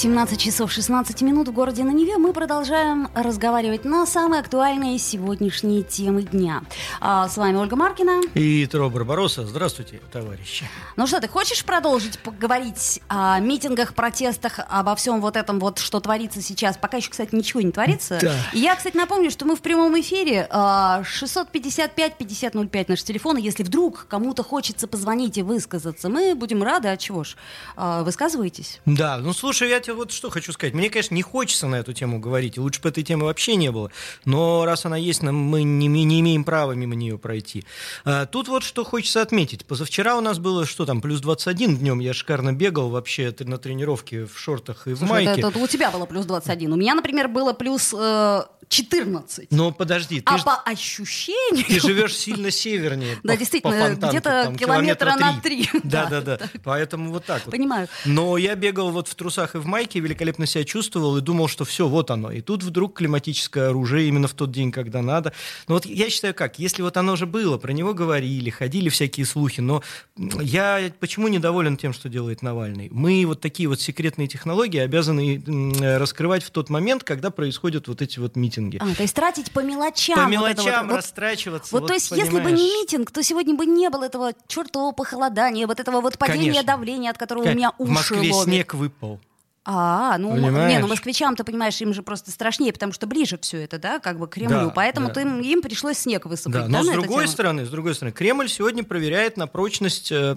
17 часов 16 минут в городе на Неве. Мы продолжаем разговаривать на самые актуальные сегодняшние темы дня. А, с вами Ольга Маркина. И Тро Барбароса. Здравствуйте, товарищи. Ну что, ты хочешь продолжить поговорить о митингах, протестах, обо всем вот этом вот, что творится сейчас? Пока еще, кстати, ничего не творится. Да. И я, кстати, напомню, что мы в прямом эфире 655-5005 наш телефон. Если вдруг кому-то хочется позвонить и высказаться, мы будем рады. А чего ж? А, Высказывайтесь. Да, ну слушай, я тебе вот что хочу сказать. Мне, конечно, не хочется на эту тему говорить, лучше бы этой темы вообще не было. Но раз она есть, мы не, не имеем права мимо нее пройти. А, Тут вот что хочется отметить. Позавчера у нас было, что там, плюс 21 днем. Я шикарно бегал вообще на тренировке в шортах и в Слушай, это- майке. это у тебя было плюс 21. У меня, например, было плюс э, 14. Но подожди, ты, а ж- по ощущению... ты живешь сильно севернее. Да, по- действительно, где-то там, километра на три. Да, Да, да, да. Поэтому вот так вот. Понимаю. Но я бегал вот в трусах и в майке, великолепно себя чувствовал и думал, что все, вот оно. И тут вдруг климатическое оружие именно в тот день, когда надо. Но вот я считаю как, если вот оно же было, про него говорили, ходили всякие слухи, но я почему недоволен тем, что делает Навальный? Мы вот такие вот секретные технологии обязаны раскрывать в тот момент, когда происходят вот эти вот митинги. А, то есть тратить по мелочам. По вот мелочам вот. Вот- растрачиваться. Вот, то есть, если бы не понимаешь? митинг, то сегодня бы не было этого чертового похолодания, вот этого вот падения Конечно. давления, от которого у меня В уши Москве ломят. снег выпал. А, ну, Понимаешь? не, ну москвичам, ты понимаешь, им же просто страшнее, потому что ближе все это, да, как бы к Кремлю, Да, поэтому да. ты им, им пришлось снег высыпать. Да, но да, с другой стороны, с другой стороны, Кремль сегодня проверяет на прочность э,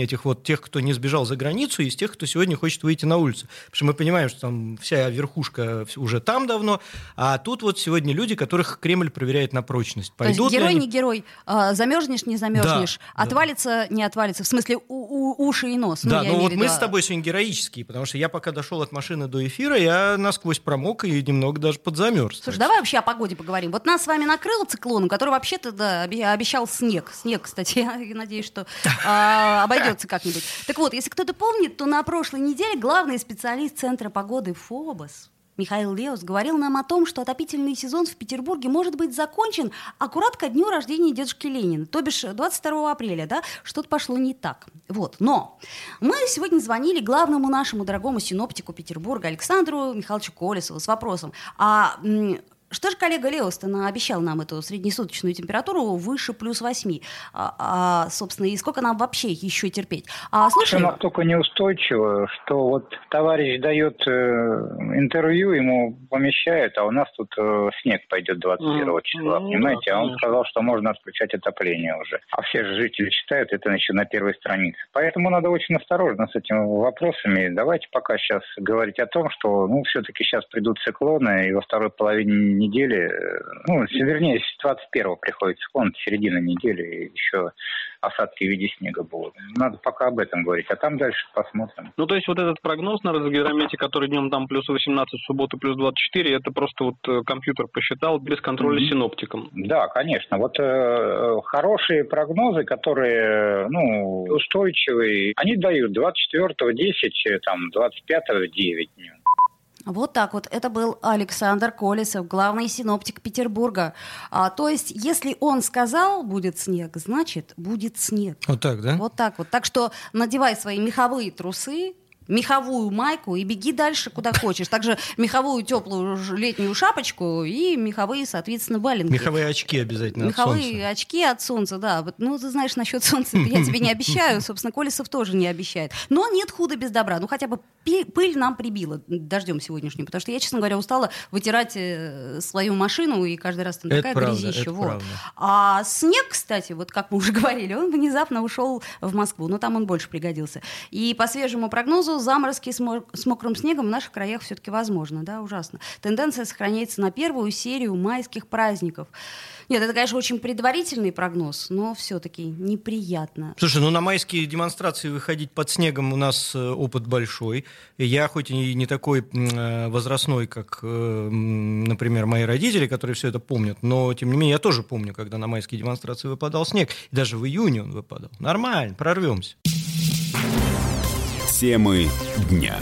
этих вот тех, кто не сбежал за границу, и из тех, кто сегодня хочет выйти на улицу. Потому что мы понимаем, что там вся верхушка уже там давно, а тут вот сегодня люди, которых Кремль проверяет на прочность. То есть Пойдут герой, они- не герой, а, замерзнешь, не замерзнешь, Да, да. отвалится, не отвалится, в смысле у- у- уши и нос. Да, я ну имею вот мы виду, с а, тобой сегодня героические, потому что я пока дошел от машины до эфира, я насквозь промок и немного даже подзамерз. Слушай, давай вообще о погоде поговорим. Вот нас с вами накрыло циклоном, который вообще-то да, обещал снег. Снег, кстати, я надеюсь, что а, обойдется как-нибудь. Так вот, если кто-то помнит, то на прошлой неделе главный специалист Центра погоды ФОБОС Михаил Леус говорил нам о том, что отопительный сезон в Петербурге может быть закончен аккурат ко дню рождения дедушки Ленина, то бишь 22 апреля, да, что-то пошло не так. Вот, но мы сегодня звонили главному нашему дорогому синоптику Петербурга Александру Михайловичу Колесову с вопросом, а что же коллега Леос-то обещал нам эту среднесуточную температуру выше плюс 8? А, а, собственно, и сколько нам вообще еще терпеть? А, слушай, Все настолько неустойчиво, что вот товарищ дает э, интервью, ему помещают, а у нас тут э, снег пойдет 21 Мгм. числа, Ну, понимаете? да, а он конечно. сказал, что можно отключать отопление уже. А все же жители читают это еще на первой странице. Поэтому надо очень осторожно с этими вопросами. Давайте пока сейчас говорить о том, что, ну, все-таки сейчас придут циклоны, и во второй половине недели, э, ну, вернее, с 21 приходит циклон, середина недели, еще осадки в виде снега будут. Надо пока об этом говорить, а там дальше посмотрим. Ну, то есть вот этот прогноз на Росгидромете, который днем там плюс 18, в субботу плюс 24, это просто вот э, компьютер посчитал без контроля Мгм. синоптиком. Да, конечно. Вот э, хорошие прогнозы, которые ну, устойчивые, они дают 24-го 10, э, там, 25-го 9 днем. Вот так вот. Это был Александр Колесов, главный синоптик Петербурга. А, то есть, если он сказал, будет снег, значит, будет снег. Вот так, да? Вот так вот. Так что надевай свои меховые трусы, меховую майку и беги дальше, куда хочешь. Также меховую теплую летнюю шапочку и меховые, соответственно, валенки. Меховые очки обязательно от Меховые солнца. очки от солнца, да. Ну, ты знаешь, насчет солнца я тебе не обещаю. Собственно, Колесов тоже не обещает. Но нет худа без добра. Ну, хотя бы пыль нам прибила дождем сегодняшним. Потому что я, честно говоря, устала вытирать э, свою машину, и каждый раз там Это такая правда, грязища. вот. правда. А снег, кстати, вот как мы уже говорили, он внезапно ушел в Москву. Но там он больше пригодился. И по свежему прогнозу заморозки с, с мокрым снегом в наших краях все-таки возможно. Да, ужасно. Тенденция сохраняется на первую серию майских праздников. Нет, это, конечно, очень предварительный прогноз, но все-таки неприятно. Слушай, ну на майские демонстрации выходить под снегом у нас э, опыт большой. Я хоть и не такой э, возрастной, как, э, например, мои родители, которые все это помнят, но тем не менее я тоже помню, когда на майские демонстрации выпадал снег. И даже в июне он выпадал. Нормально, прорвемся. Темы дня.